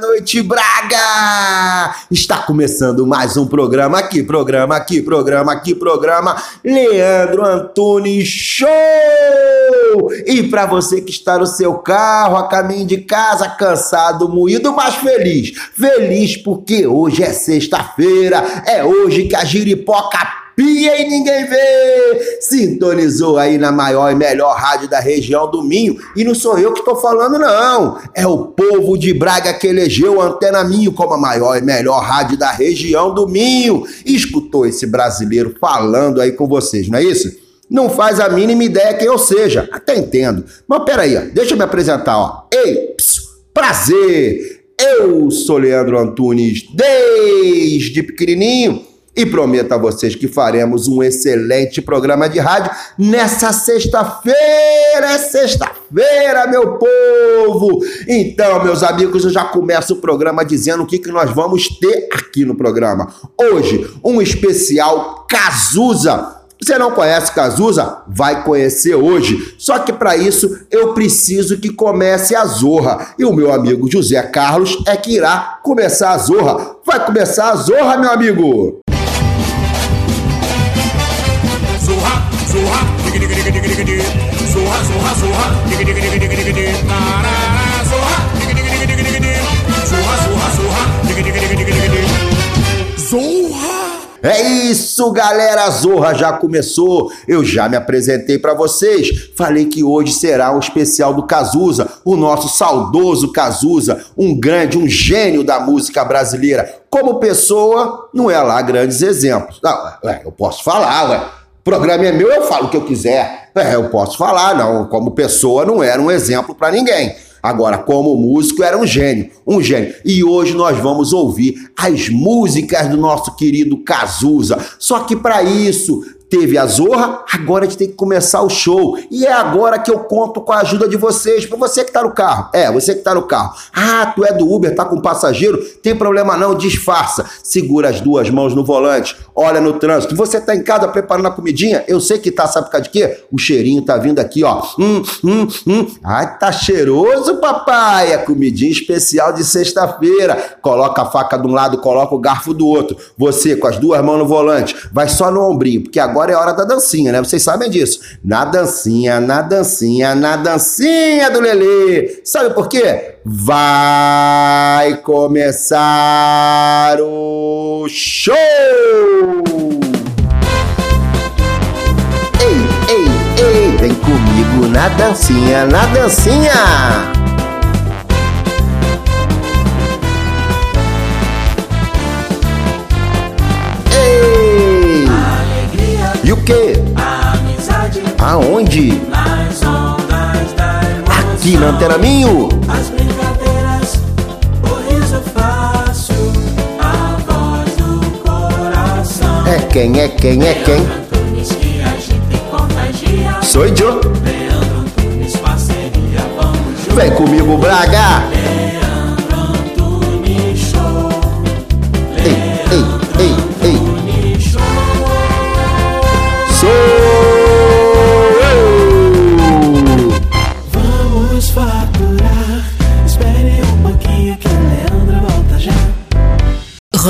noite, Braga! Está começando mais um programa aqui, programa aqui, programa aqui, programa Leandro Antunes Show! E para você que está no seu carro, a caminho de casa, cansado, moído, mas feliz. Feliz porque hoje é sexta-feira, é hoje que a giripoca pia e ninguém vê. Sintonizou aí na maior e melhor rádio da região do Minho. E não sou eu que estou falando, não. É o povo de Braga que elegeu a Antena Minho como a maior e melhor rádio da região do Minho. E escutou esse brasileiro falando aí com vocês, não é isso? Não faz a mínima ideia quem eu seja. Até entendo. Mas peraí, ó, deixa eu me apresentar, ó. Ei, psiu, prazer! Eu sou Leandro Antunes desde pequenininho e prometo a vocês que faremos um excelente programa de rádio nessa sexta-feira. É sexta-feira, meu povo! Então, meus amigos, eu já começo o programa dizendo o que, que nós vamos ter aqui no programa. Hoje, um especial Cazuza. Você não conhece Cazuza? Vai conhecer hoje. Só que para isso eu preciso que comece a Zorra. E o meu amigo José Carlos é que irá começar a Zorra. Vai começar a Zorra, meu amigo! Zorra, dig dig dig dig dig dig zorra, zorra, zorra, dig dig dig dig dig dig tarara, zorra, dig dig dig dig dig dig zorra, zorra, zorra, dig dig dig dig dig dig zorra. É isso, galera! Zorra já começou. Eu já me apresentei para vocês. Falei que hoje será um especial do Cazuza, o nosso saudoso Cazuza, um grande, um gênio da música brasileira. Como pessoa, não é lá grandes exemplos. Não, eu posso falar, ué programa é meu, eu falo o que eu quiser. É, eu posso falar, não. Como pessoa, não era um exemplo para ninguém. Agora, como músico, era um gênio, um gênio. E hoje nós vamos ouvir as músicas do nosso querido Cazuza. Só que para isso, Teve a Zorra, agora a gente tem que começar o show. E é agora que eu conto com a ajuda de vocês. Para você que tá no carro. É, você que tá no carro. Ah, tu é do Uber, tá com passageiro? Tem problema não, disfarça. Segura as duas mãos no volante, olha no trânsito. Você tá em casa preparando a comidinha? Eu sei que tá, sabe por causa de quê? O cheirinho tá vindo aqui, ó. Hum, hum, hum. Ai, tá cheiroso, papai. É comidinha especial de sexta-feira. Coloca a faca de um lado, coloca o garfo do outro. Você com as duas mãos no volante, vai só no ombrinho, porque agora agora é hora da dancinha, né? Vocês sabem disso. Na dancinha, na dancinha, na dancinha do Lelê. Sabe por quê? Vai começar o show! Ei, ei, ei, vem comigo na dancinha, na dancinha! Que? Amizade. Aonde? Nas ondas da emoção. Aqui na Antena Minho. As brincadeiras, o riso fácil, a voz do coração. É quem, é quem, é quem? Antunes que agita e contagia. Sou eu. Leandro Antunes, parceria, vamos juntos. Vem comigo, Braga.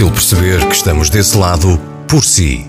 perceber que estamos desse lado por si.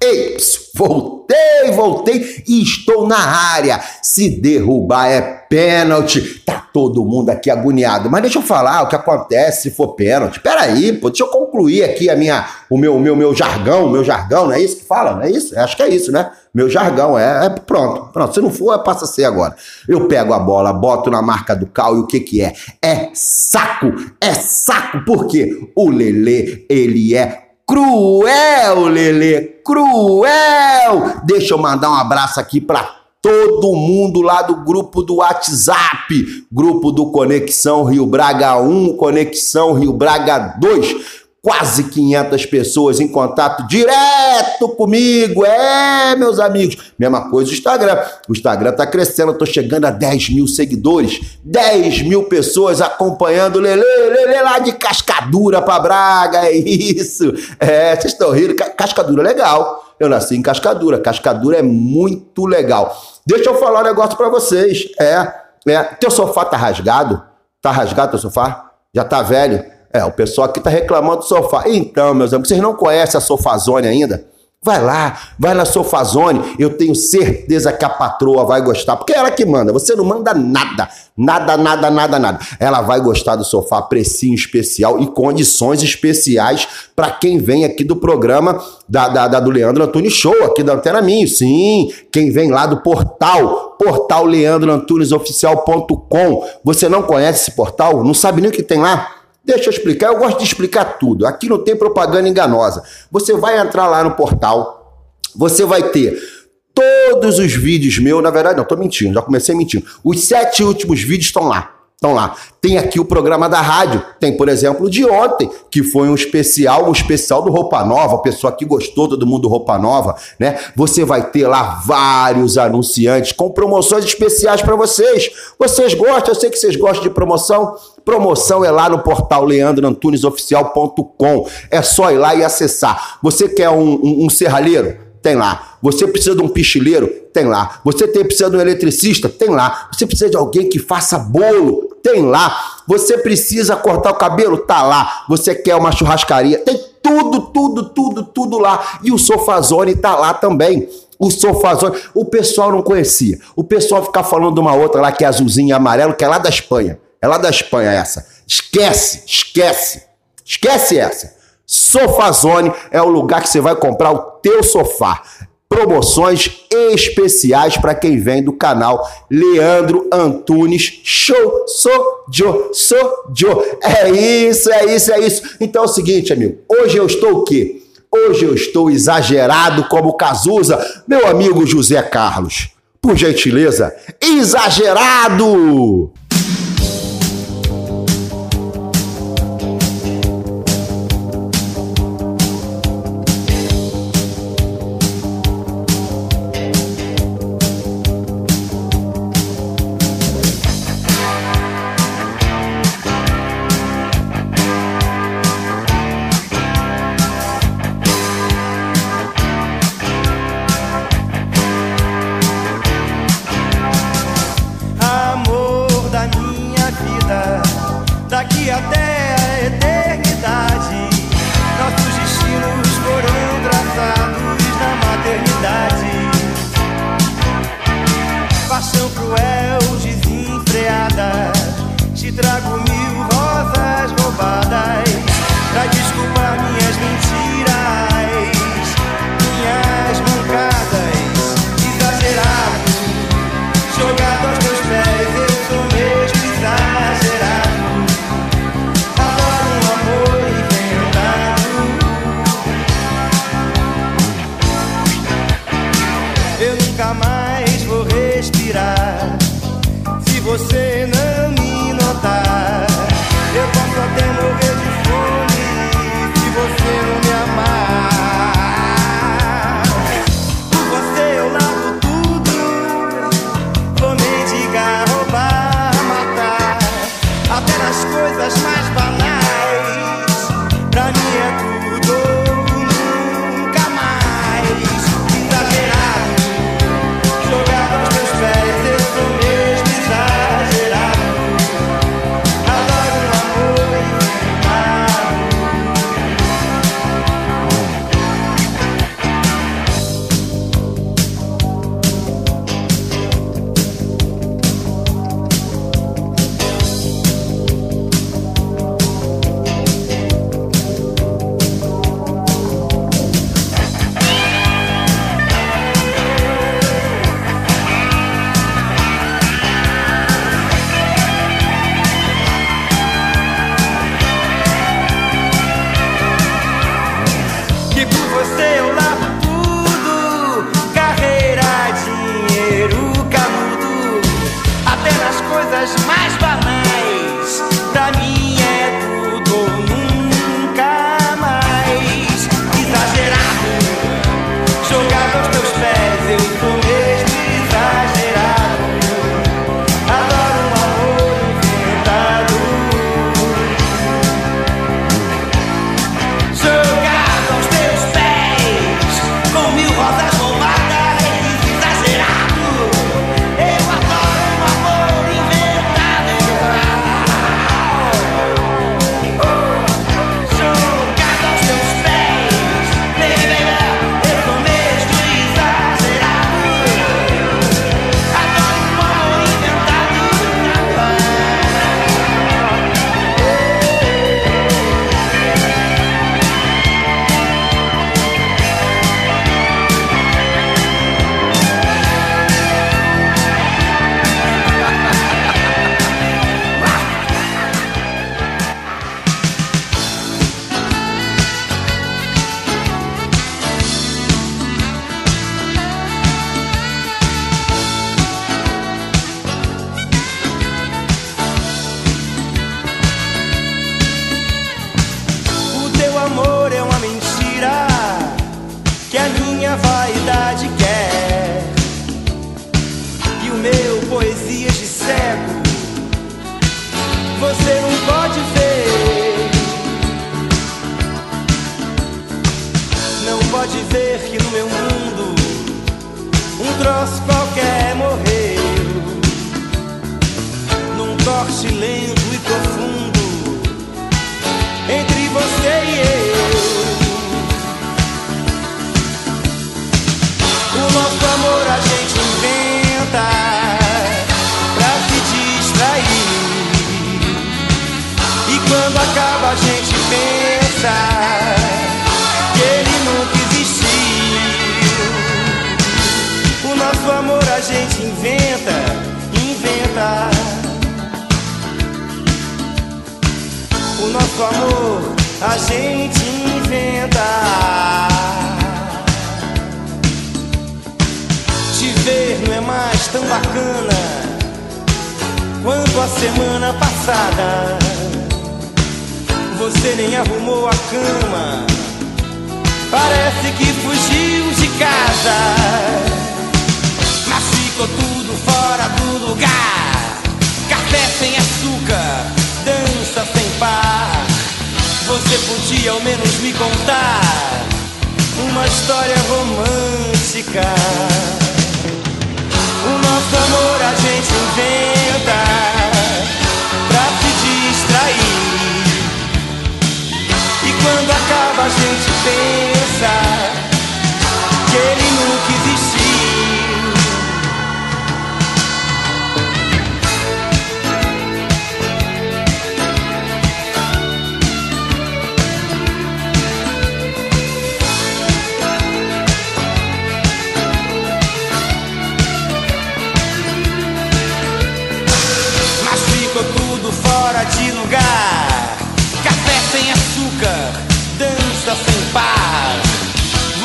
Ei, voltei, voltei e estou na área. Se derrubar é pênalti. Tá todo mundo aqui agoniado. Mas deixa eu falar o que acontece se for pênalti. Peraí, pô, deixa eu concluir aqui a minha, o meu, meu, meu jargão, meu jargão, não é isso que fala? Não é isso? Acho que é isso, né? Meu jargão, é, é pronto, pronto. Se não for, passa a ser agora. Eu pego a bola, boto na marca do cal e o que que é? É saco, é saco, porque o Lelê, ele é cruel, Lelê, cruel. Deixa eu mandar um abraço aqui para todo mundo lá do grupo do WhatsApp, grupo do Conexão Rio Braga 1, Conexão Rio Braga 2 quase 500 pessoas em contato direto comigo. É, meus amigos. Mesma coisa o Instagram. O Instagram tá crescendo, eu tô chegando a 10 mil seguidores, 10 mil pessoas acompanhando Lele, Lele lá de Cascadura pra Braga. É isso. É, vocês estão rindo. Cascadura é legal. Eu nasci em Cascadura. Cascadura é muito legal. Deixa eu falar um negócio para vocês. É, é, teu sofá tá rasgado? Tá rasgado teu sofá? Já tá velho? É, o pessoal aqui tá reclamando do sofá. Então, meus amigos, vocês não conhecem a Sofazone ainda? Vai lá, vai na Sofazone. Eu tenho certeza que a patroa vai gostar, porque é ela que manda. Você não manda nada, nada, nada, nada, nada. Ela vai gostar do sofá, precinho especial e condições especiais para quem vem aqui do programa da, da, da, do Leandro Antunes Show, aqui da Antena Minho. Sim, quem vem lá do portal, portal leandroantunesoficial.com. Você não conhece esse portal? Não sabe nem o que tem lá? Deixa eu explicar, eu gosto de explicar tudo. Aqui não tem propaganda enganosa. Você vai entrar lá no portal, você vai ter todos os vídeos meus, na verdade, não, estou mentindo, já comecei mentindo. Os sete últimos vídeos estão lá. Estão lá. Tem aqui o programa da rádio. Tem, por exemplo, de ontem, que foi um especial, um especial do Roupa Nova. A pessoa que gostou, todo mundo do Roupa Nova, né? Você vai ter lá vários anunciantes com promoções especiais para vocês. Vocês gostam? Eu sei que vocês gostam de promoção. Promoção é lá no portal leandroantunesoficial.com. É só ir lá e acessar. Você quer um, um, um serralheiro? Tem lá. Você precisa de um pichileiro? Tem lá. Você tem, precisa de um eletricista? Tem lá. Você precisa de alguém que faça bolo? Tem lá. Você precisa cortar o cabelo? Tá lá. Você quer uma churrascaria? Tem tudo, tudo, tudo, tudo lá. E o Sofazone tá lá também. O Sofazone, o pessoal não conhecia. O pessoal fica falando de uma outra lá que é azulzinha amarelo, que é lá da Espanha. É lá da Espanha essa. Esquece, esquece. Esquece essa. Sofazone é o lugar que você vai comprar o teu sofá promoções especiais para quem vem do canal Leandro Antunes Show. Sou Joe. É isso, é isso, é isso. Então é o seguinte, amigo. Hoje eu estou o quê? Hoje eu estou exagerado como Cazuza, meu amigo José Carlos. Por gentileza, exagerado! Você mais balançam.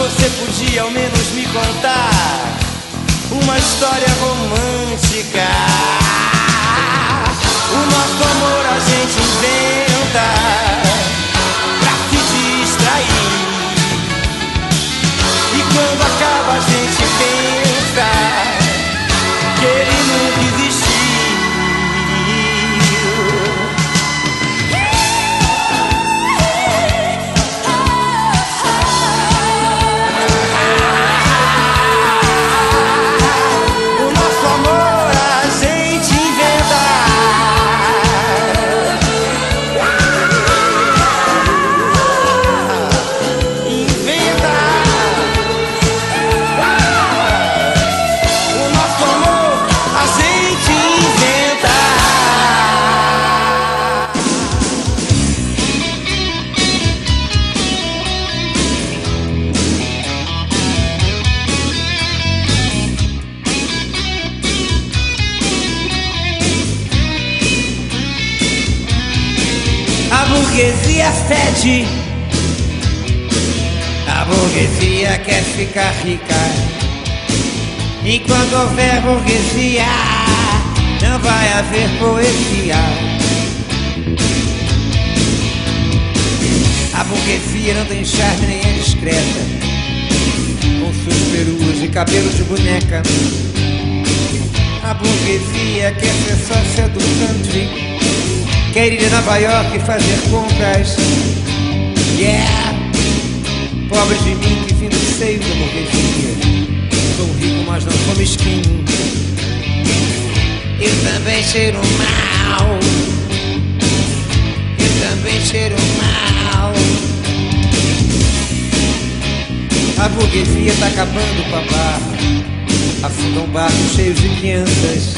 Você podia ao menos me contar uma história romântica. O nosso amor a gente inventa pra se distrair. E quando acaba a gente pensa ficar rica. Houver burguesia, não vai haver poesia. A burguesia não tem charme nem é discreta. Com suas peruas e cabelo de boneca. A burguesia quer ser sócia do country. Quer ir a Nova York e fazer compras. Yeah! Pobre de mim que vim do seio da burguesia. Sou rico, mas não sou mesquinho. Eu também cheiro mal. Eu também cheiro mal. A burguesia tá acabando com a barra. Afundam barcos cheios de crianças.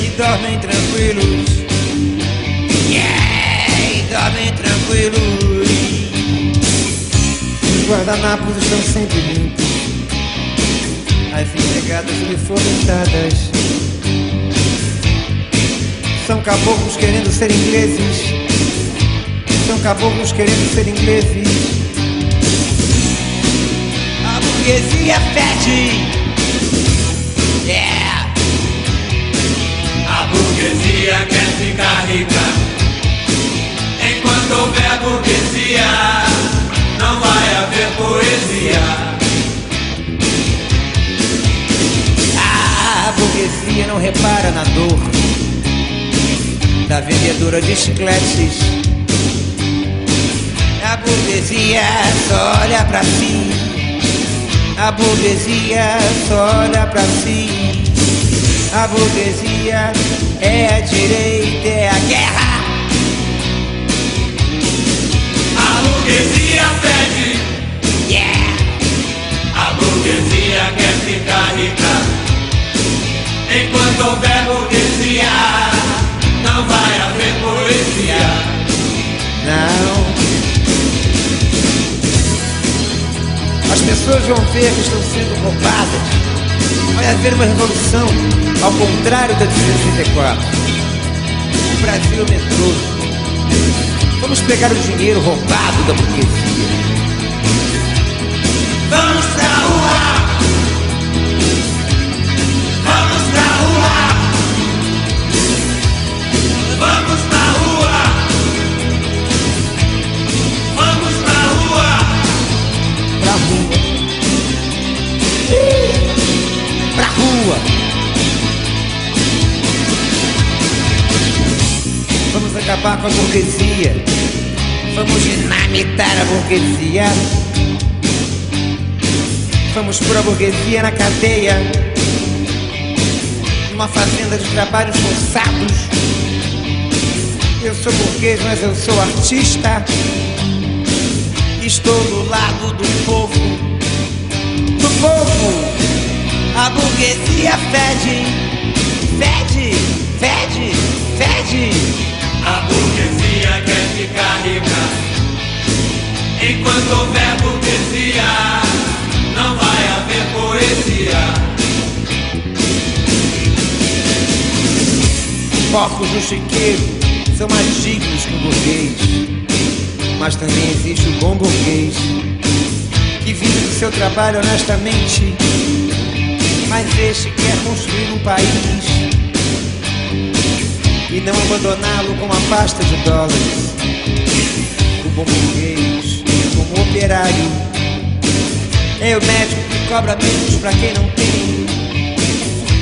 E dormem tranquilos. Yeah, e dormem tranquilos. Os guardanapos estão sempre limpos. As empregadas uniformizadas. São caboclos querendo ser ingleses. São caboclos querendo ser ingleses. A burguesia fede. Yeah. A burguesia quer ficar rica. Enquanto houver burguesia, não vai haver poesia. A burguesia não repara na dor da vendedora de chicletes. A burguesia só olha pra si. A burguesia só olha pra si. A burguesia é a direita, é a guerra. A burguesia Enquanto houver burguesia, não vai haver poesia. Não. As pessoas vão ver que estão sendo roubadas. Vai haver uma revolução, ao contrário da de 64. O Brasil é medroso. Vamos pegar o dinheiro roubado da burguesia. Vamos pra acabar com a burguesia. Vamos dinamitar a burguesia. Vamos pôr a burguesia na cadeia. Numa fazenda de trabalhos forçados. Eu sou burguês, mas eu sou artista. Estou do lado do povo. Do povo. A burguesia fede. Fede, fede, fede. A burguesia quer ficar rica. Enquanto houver burguesia, não vai haver poesia. Porcos no chiqueiro são mais dignos que o burguês. Mas também existe o bom burguês que vive do seu trabalho honestamente. Mas este quer construir um país e não abandoná-lo com uma pasta de dólares. O bom burguês, como operário, é o médico que cobra menos para quem não tem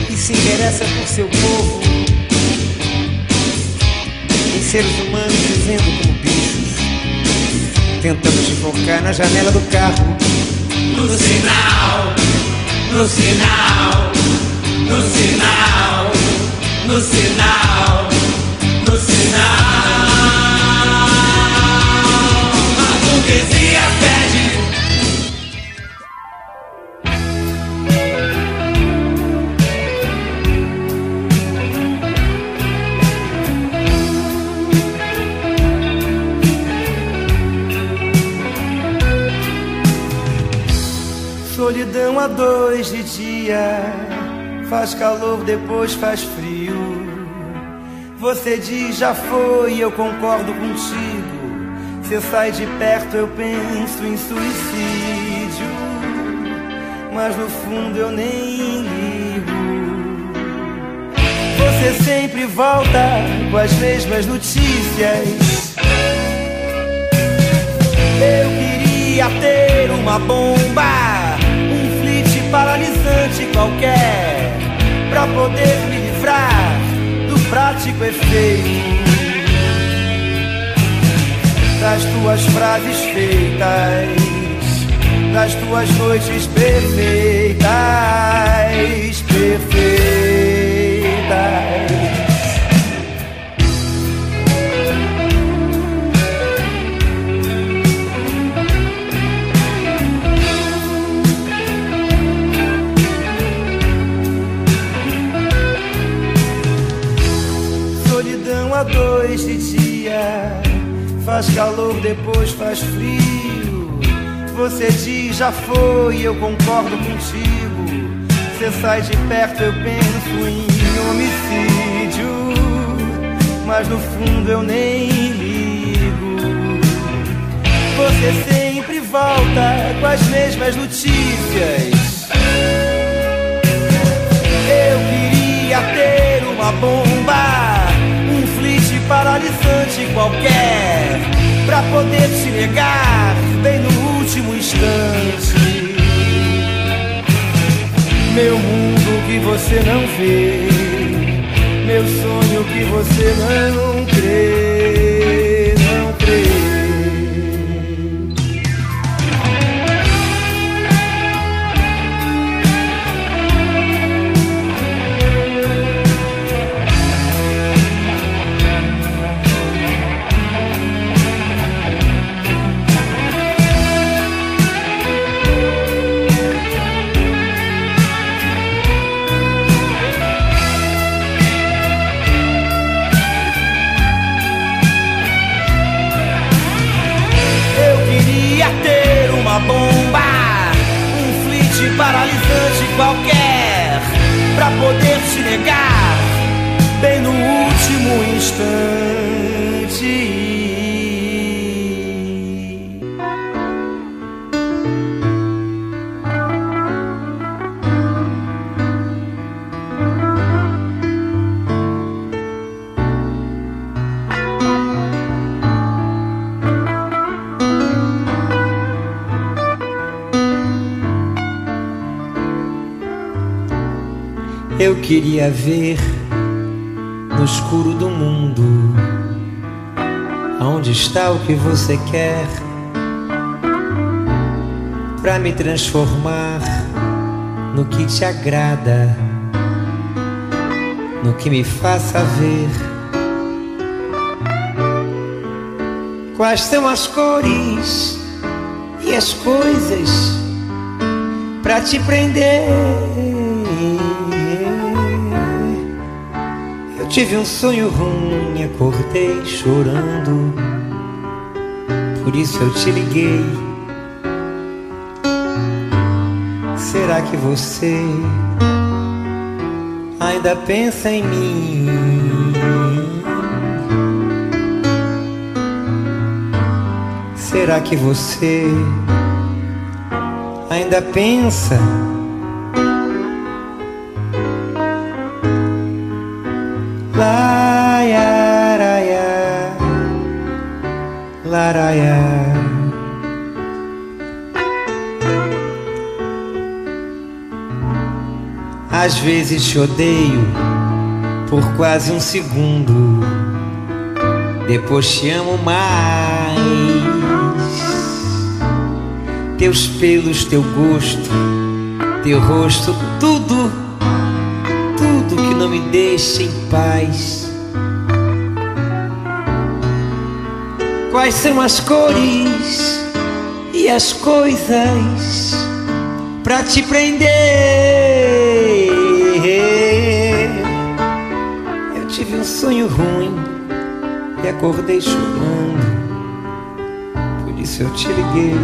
e se interessa por seu povo em seres humanos vivendo como bichos, tentando se focar na janela do carro. No sinal, no sinal, no sinal, no sinal, no sinal. A burguesia pede. Solidão a dois de dia, faz calor, depois faz frio. Você diz já foi, eu concordo contigo. Você sai de perto, eu penso em suicídio. Mas no fundo eu nem ligo. Você sempre volta com as mesmas notícias. Eu queria ter uma bomba, um flit paralisante qualquer, pra poder me livrar prático efeito das tuas frases feitas, das tuas noites perfeitas, perfeitas. Dois de dia, faz calor, depois faz frio. Você diz já foi, eu concordo contigo. Você sai de perto, eu penso em homicídio. Mas no fundo eu nem ligo. Você sempre volta com as mesmas notícias. Eu queria ter uma bomba, paralisante qualquer, pra poder te negar bem no último instante. Meu mundo que você não vê, meu sonho que você não crê. Bomba, um flit paralisante qualquer, pra poder te negar, bem no último instante. Queria ver no escuro do mundo aonde está o que você quer para me transformar no que te agrada, no que me faça ver quais são as cores e as coisas para te prender. Tive um sonho ruim, acordei chorando. Por isso eu te liguei. Será que você ainda pensa em mim? Será que você ainda pensa? Laraia. Às vezes te odeio por quase um segundo, depois te amo mais. Teus pelos, teu gosto, teu rosto, tudo, tudo que não me deixa em paz. Quais são as cores e as coisas pra te prender? Eu tive um sonho ruim e acordei chorando, por isso eu te liguei.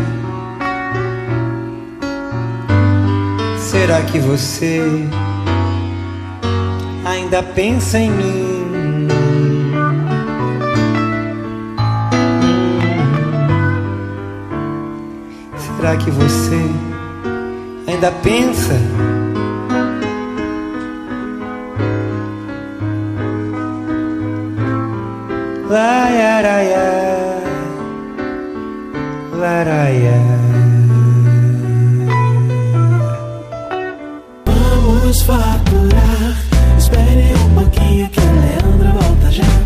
Será que você ainda pensa em mim? Que você ainda pensa? Laiaraia, laraia. Vamos faturar. Espere um pouquinho que o Leandro volta já.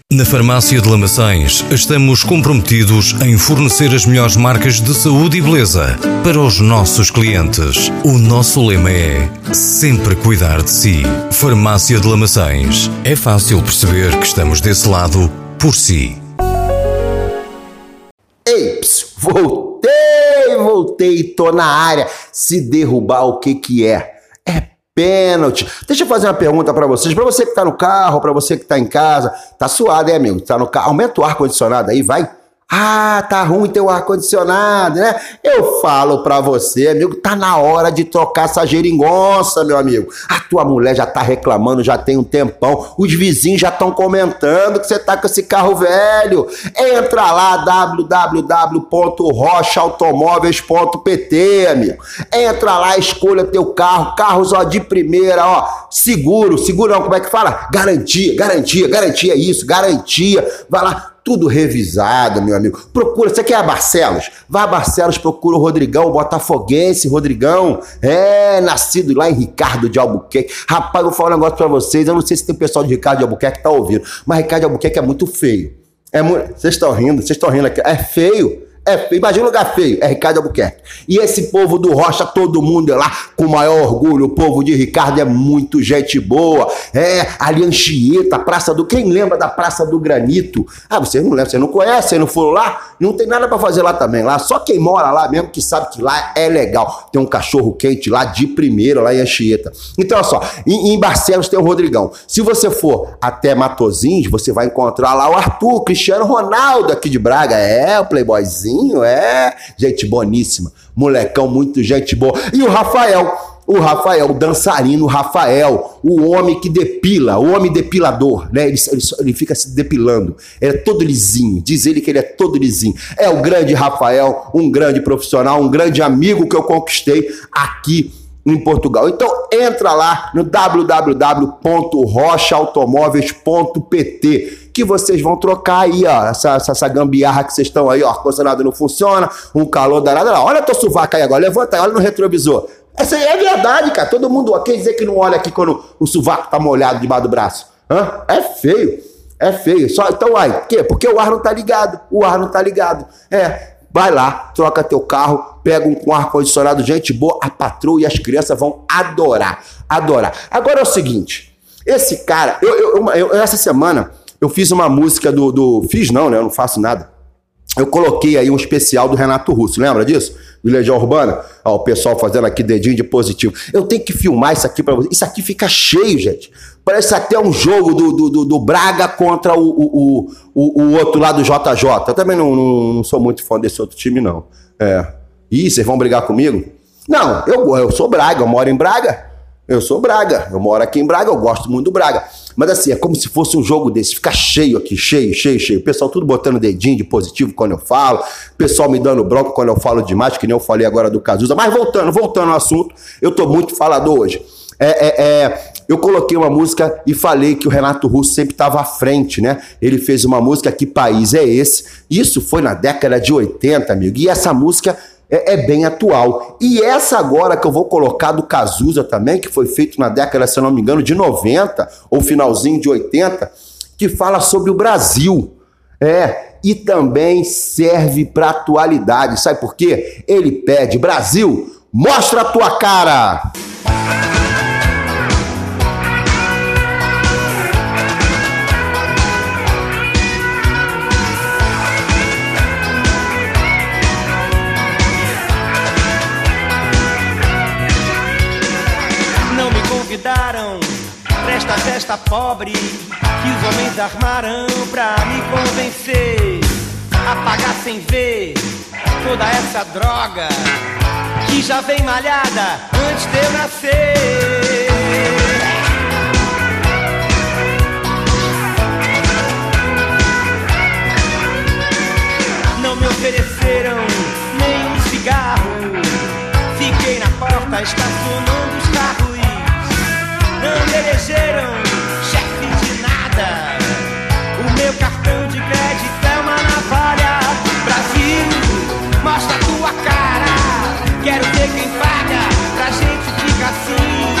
Na Farmácia de Lamaçães, estamos comprometidos em fornecer as melhores marcas de saúde e beleza para os nossos clientes. O nosso lema é sempre cuidar de si. Farmácia de Lamaçães. É fácil perceber que estamos desse lado por si. Ei, ps, voltei, voltei, tô na área. Se derrubar, o que que é? É pênalti. Deixa eu fazer uma pergunta pra vocês, Pra você que tá no carro, pra você que tá em casa, tá suado, hein, amigo? Tá no carro, aumenta o ar condicionado aí, vai. Ah, tá ruim ter o ar-condicionado, né? Eu falo pra você, amigo, tá na hora de trocar essa geringonça, meu amigo. A tua mulher já tá reclamando já tem um tempão. Os vizinhos já estão comentando que você tá com esse carro velho. Entra lá, www.rochaautomóveis.pt, amigo. Entra lá, escolha teu carro. Carros, ó, de primeira, ó. Seguro, seguro não, como é que fala? Garantia, garantia, garantia isso, garantia. Vai lá, tudo revisado, meu amigo. Procura, você quer a Barcelos? Vai a Barcelos, procura o Rodrigão, o Botafoguense, Rodrigão. É, nascido lá em Ricardo de Albuquerque. Rapaz, vou falar um negócio pra vocês. Eu não sei se tem pessoal de Ricardo de Albuquerque que tá ouvindo, mas Ricardo de Albuquerque é muito feio. É muito... Vocês estão rindo, vocês estão rindo aqui. É feio. É. Imagina um lugar feio. É Ricardo Albuquerque. E esse povo do Rocha, todo mundo é lá com o maior orgulho. O povo de Ricardo é muito gente boa. É, ali Anchieta, Praça do. Quem lembra da Praça do Granito? Ah, vocês não lembram, vocês não conhecem, vocês não foram lá? Não tem nada pra fazer lá também. Lá, só quem mora lá mesmo que sabe que lá é legal. Tem um cachorro quente lá de primeira, lá em Anchieta. Então, olha só, em, em Barcelos tem o Rodrigão. Se você for até Matozins, você vai encontrar lá o Arthur, Cristiano Ronaldo aqui de Braga. É, o Playboyzinho, é. Gente boníssima. Molecão, muito gente boa. E o Rafael. O Rafael, o dançarino Rafael, o homem que depila, o homem depilador, né? Ele, ele, ele fica se depilando. Ele é todo lisinho. Diz ele que ele é todo lisinho. É o grande Rafael, um grande profissional, um grande amigo que eu conquistei aqui em Portugal. Então entra lá no www.rochaautomóveis.pt que vocês vão trocar aí, ó, essa, essa, essa gambiarra que vocês estão aí, ó, ar-condicionado não funciona, um calor danado. Olha teu sovaco aí agora, levanta aí, olha no retrovisor. Essa aí é verdade, cara. Todo mundo quer dizer que não olha aqui quando o sovaco tá molhado debaixo do braço. Hã? É feio. É feio. Só, então, aí, por quê? Porque o ar não tá ligado. O ar não tá ligado. É, vai lá, troca teu carro, pega um com ar-condicionado, gente boa, a patroa e as crianças vão adorar. Adorar. Agora é o seguinte: esse cara, eu, eu, eu- essa semana eu fiz uma música do, do. Fiz não, né? Eu não faço nada. Eu coloquei aí um especial do Renato Russo, lembra disso? Do Legião Urbana? Ó, o pessoal fazendo aqui dedinho de positivo. Eu tenho que filmar isso aqui pra vocês. Isso aqui fica cheio, gente. Parece até um jogo do, do, do- do Braga contra o, o, o, o- outro lá do JJ. Eu também não, não, não sou muito fã desse outro time, não. É. Ih, vocês vão brigar comigo? Não, eu, eu sou Braga, eu moro em Braga. Eu sou Braga, eu moro aqui em Braga, eu gosto muito do Braga. Mas assim, é como se fosse um jogo desse, fica cheio aqui, cheio, cheio, cheio. O pessoal tudo botando dedinho de positivo quando eu falo, o pessoal me dando bronca quando eu falo demais, que nem eu falei agora do Cazuza. Mas voltando, voltando ao assunto, eu tô muito falador hoje. É, é, é, eu coloquei uma música e falei que o Renato Russo sempre estava à frente, né? Ele fez uma música Que País é Esse? Isso foi na década de 80, amigo. E essa música é, é bem atual. E essa agora que eu vou colocar do Cazuza também, que foi feito na década, se eu não me engano, de 90 ou finalzinho de 80, que fala sobre o Brasil. É, e também serve para atualidade. Sabe por quê? Ele pede: Brasil, mostra a tua cara! Festa pobre que os homens armaram pra me convencer a pagar sem ver toda essa droga que já vem malhada antes de eu nascer. Não me ofereceram nenhum cigarro. Fiquei na porta estacionando os carros. Não me elegeram nada. O meu cartão de crédito é uma navalha. Brasil, mostra a tua cara. Quero ver quem paga pra gente ficar assim.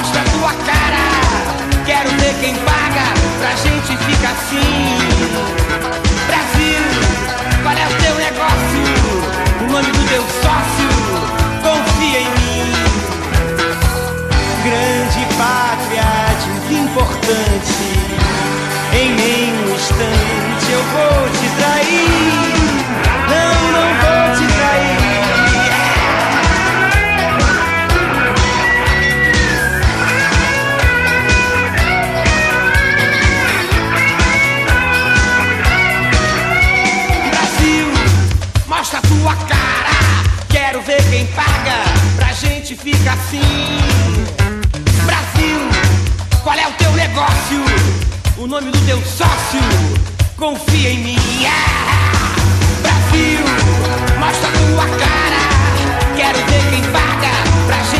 Mostra a tua cara, quero ver quem paga pra gente ficar assim. Brasil, qual é o teu negócio? O nome do teu sócio? Confia em mim. Grande pátria, desimportante. Em nenhum instante eu vou te trair. Não, não vou te trair. Gente ficar assim. Brasil, qual é o teu negócio? O nome do teu sócio? Confia em mim. Ah! Brasil, mostra tua cara. Quero ver quem paga pra gente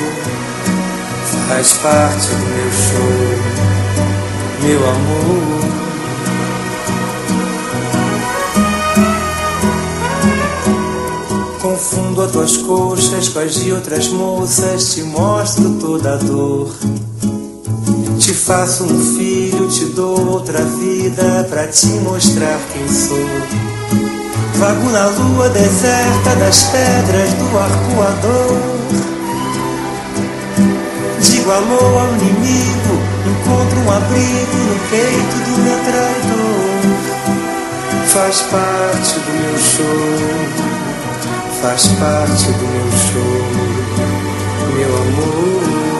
faz parte do meu show, meu amor. Confundo as tuas coxas com as de outras moças, te mostro toda a dor. Te faço um filho, te dou outra vida pra te mostrar quem sou. Vago na lua deserta das pedras do arcoador. Digo alô ao inimigo, encontro um abrigo no peito do meu traidor. Faz parte do meu show, faz parte do meu show, meu amor.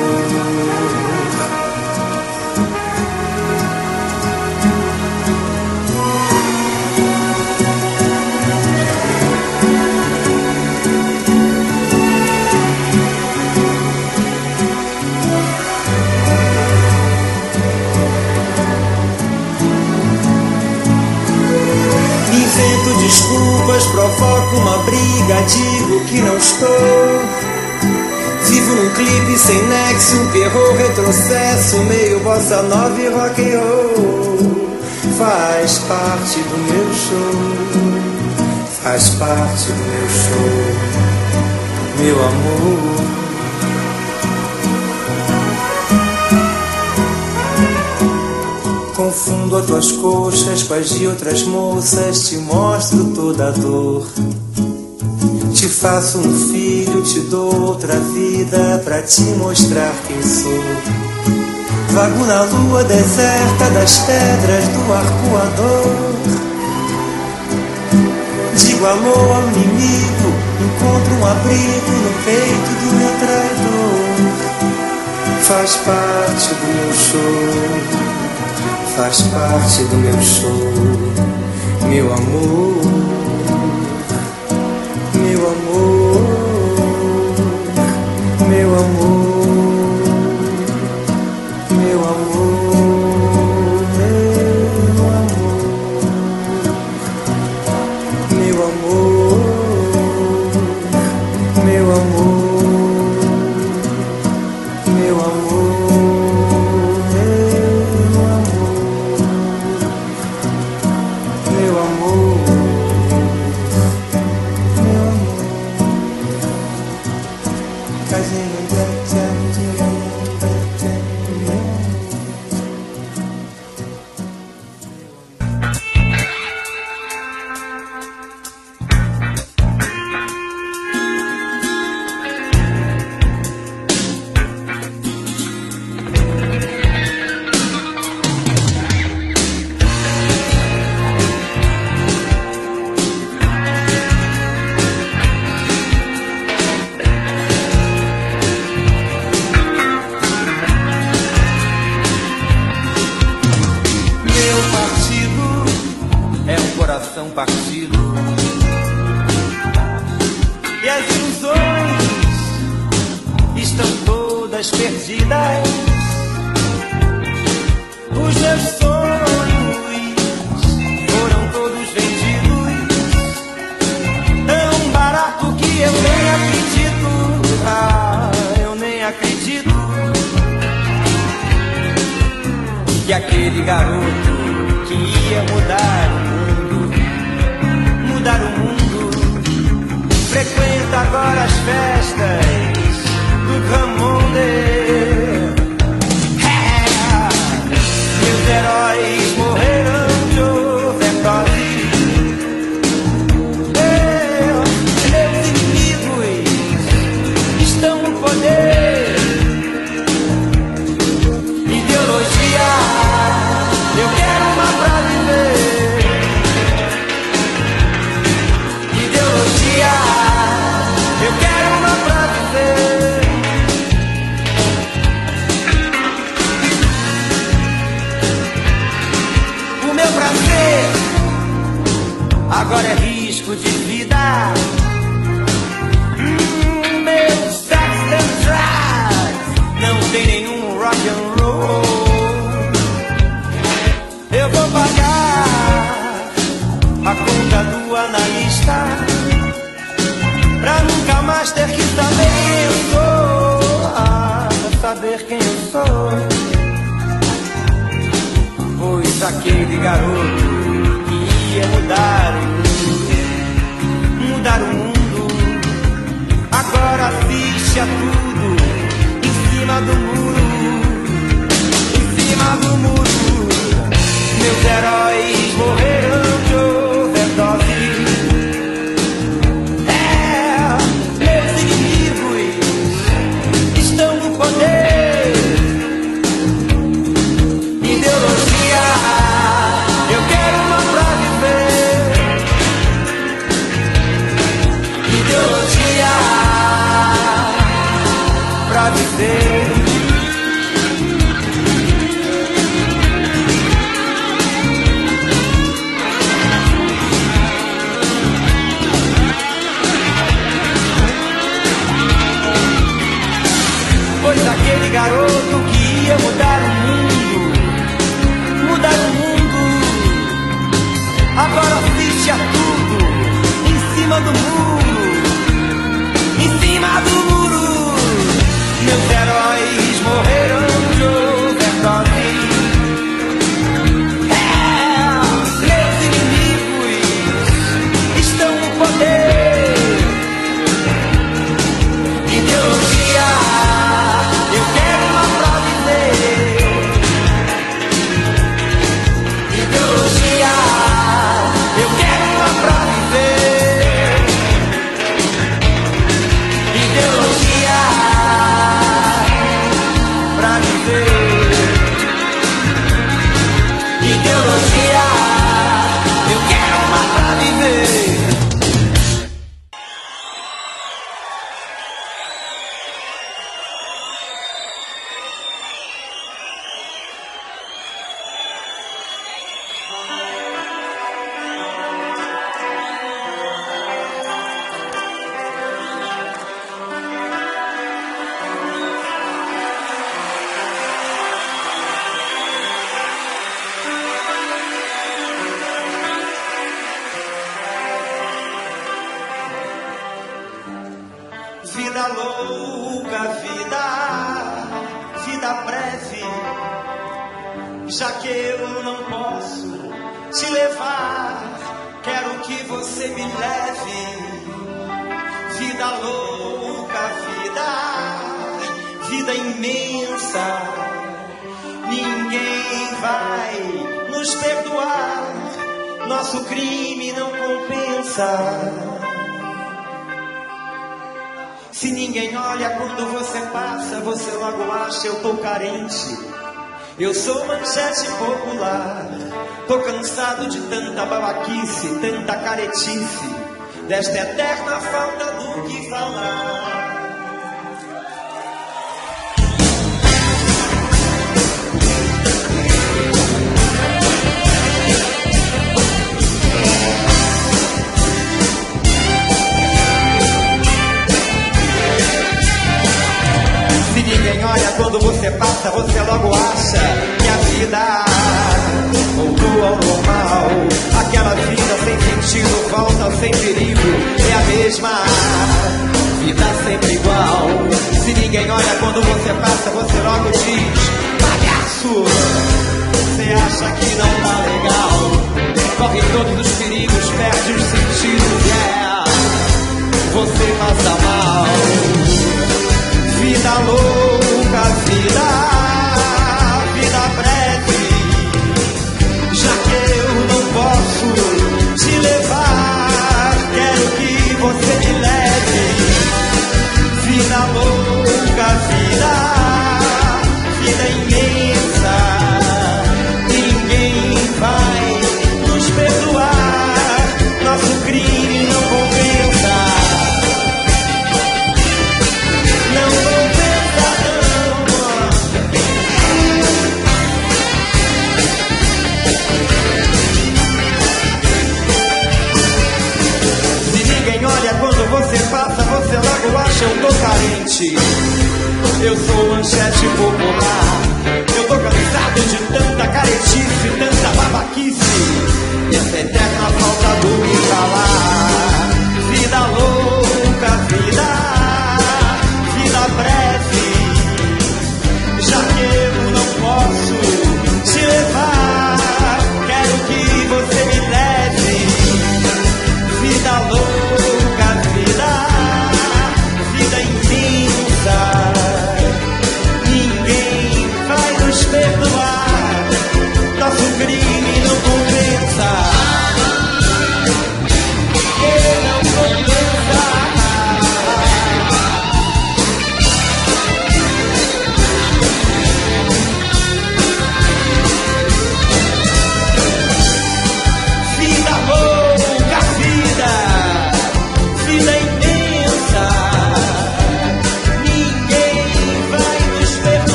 Sem nexo, perro retrocesso, meio bossa nova e rock and roll. Faz parte do meu show, faz parte do meu show, meu amor. Confundo as tuas coxas com as de outras moças, te mostro toda a dor. Te faço um filho, te dou outra vida pra te mostrar quem sou. Vago na lua deserta das pedras do arcoador. Digo alô ao inimigo, encontro um abrigo no peito do meu traidor. Faz parte do meu show faz parte do meu show, meu amor, Oh. nosso crime não compensa. Se ninguém olha quando você passa, você logo acha eu tô carente. Eu sou manchete popular, tô cansado de tanta babaquice, tanta caretice, desta eterna falta do que falar. quando você passa, você logo acha que a vida voltou ao normal. Aquela vida sem sentido, falta sem perigo, é a mesma vida sempre igual. Se ninguém olha quando você passa, você logo diz: palhaço, você acha que não tá legal. Corre todos os perigos, perde os sentidos, é. Yeah. Você passa mal. Vida louca, vida, vida breve. Já que eu não posso te levar, quero que você me leve. Vida louca, vida.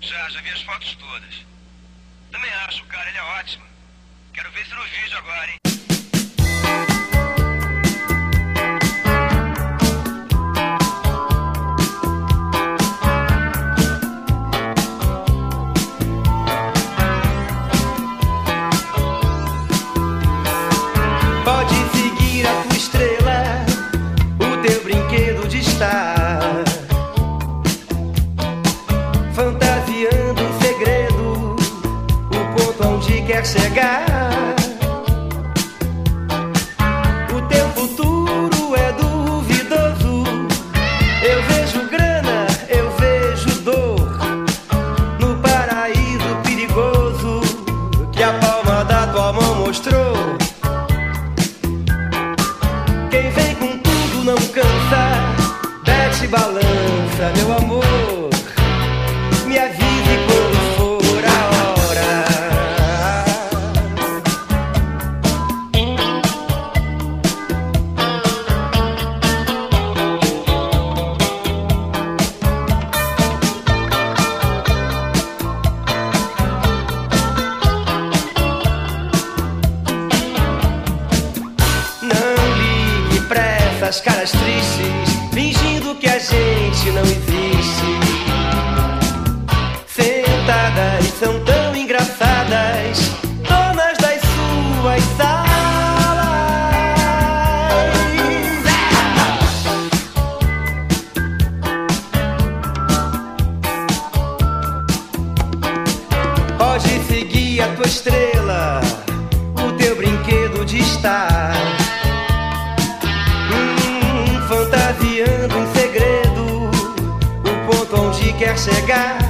Já, já vi as fotos todas. Também acho, cara, ele é ótimo. Quero ver se no vídeo agora, hein? chegar. estrela, o teu brinquedo de estar. Hum, fantasiando em segredo, o ponto onde quer chegar.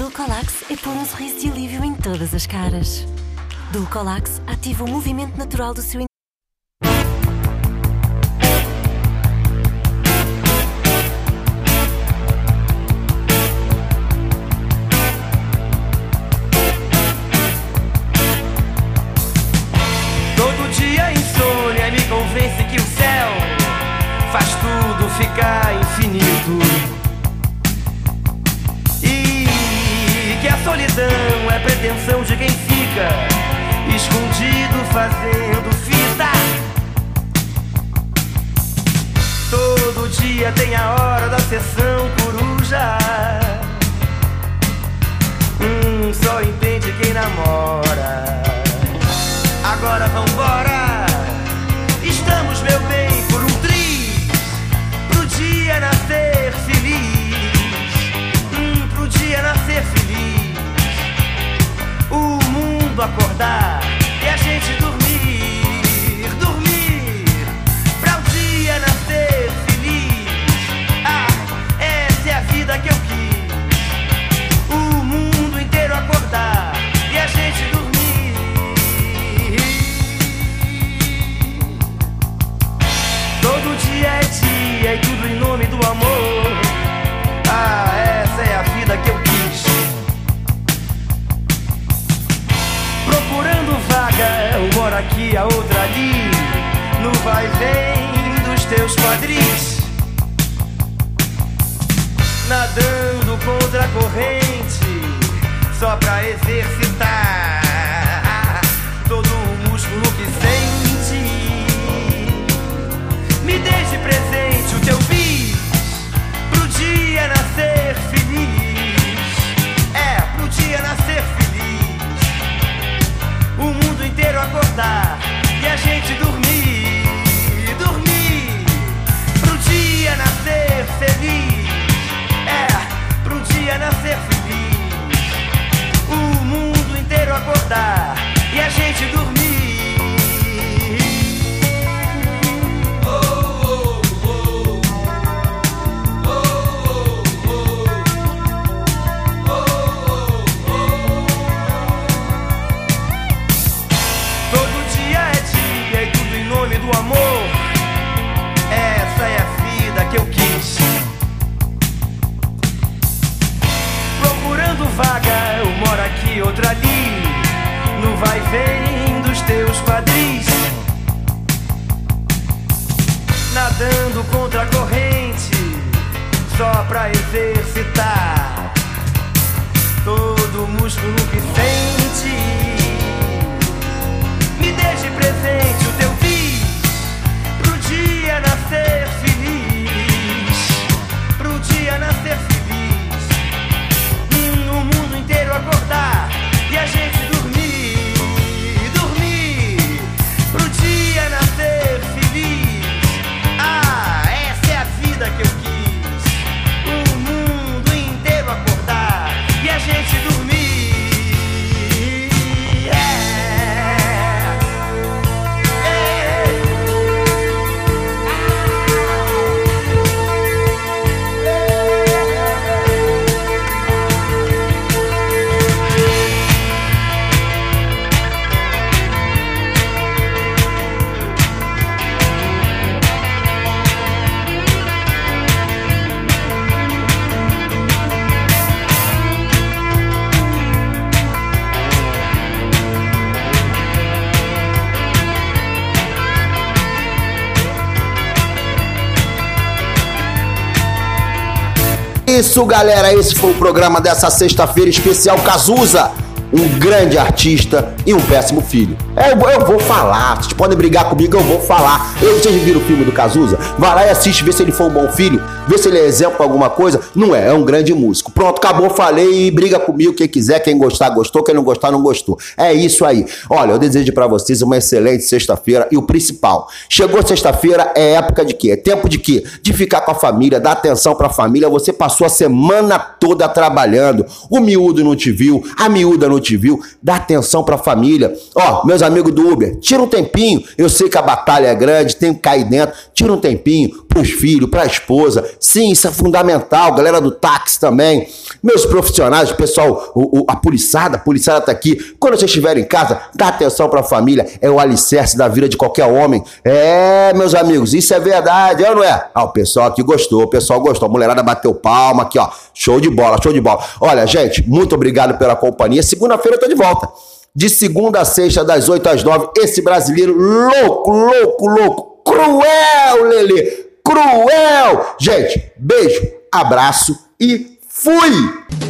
Dulcolax é pôr um sorriso de alívio em todas as caras. Dulcolax ativa o movimento natural do seu corrente só pra exercitar. gente dormir. Todo dia é dia e tudo em nome do amor. Essa é a vida que eu quis. Procurando vaga, eu moro aqui, outra ali vai vendo os teus quadris. Nadando contra a corrente Só pra exercitar Todo o músculo que sente. Me deixe presente o teu vis Pro dia nascer feliz. Pro dia nascer feliz. E no mundo inteiro acordar E a gente Isso, galera, esse foi o programa dessa sexta-feira especial Cazuza. Um grande artista e um péssimo filho. É, eu, eu vou falar. Vocês podem brigar comigo, eu vou falar. Eu, vocês viram o filme do Cazuza? Vai lá e assiste, vê se ele foi um bom filho, vê se ele é exemplo pra alguma coisa. Não é, é um grande músico. Pronto, acabou, falei. Briga comigo quem quiser, quem gostar, gostou, quem não gostar, não gostou. É isso aí. Olha, eu desejo pra vocês uma excelente sexta-feira e o principal. Chegou sexta-feira, é época de quê? É tempo de quê? De ficar com a família, dar atenção pra família. Você passou a semana toda trabalhando. O miúdo não te viu, a miúda não te viu. Dá atenção pra família. Ó, meus amigos do Uber, tira um tempinho. Eu sei que a batalha é grande, tem que cair dentro. Tira um tempinho pros filhos, pra esposa. Sim, isso é fundamental. Galera do táxi também. Meus profissionais, pessoal, o, o- a policiada, a policiada tá aqui. Quando você estiver em casa, dá atenção pra família. É o alicerce da vida de qualquer homem. É, meus amigos, isso é verdade, é ou não é? Ah, o pessoal aqui gostou, o pessoal gostou. A mulherada bateu palma aqui, ó. Show de bola, show de bola. Olha, gente, muito obrigado pela companhia. Segunda-feira eu tô de volta. De segunda a sexta, das 8 às 9, esse brasileiro louco, louco, louco, cruel, Lele, cruel. Gente, beijo, abraço e fui!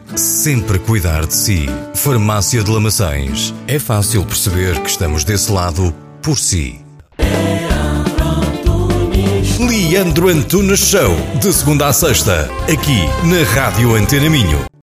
sempre cuidar de si. Farmácia de Lamaçães. É fácil perceber que estamos desse lado por si. Leandro Antunes Show, de segunda a sexta, aqui na Rádio Antena Minho.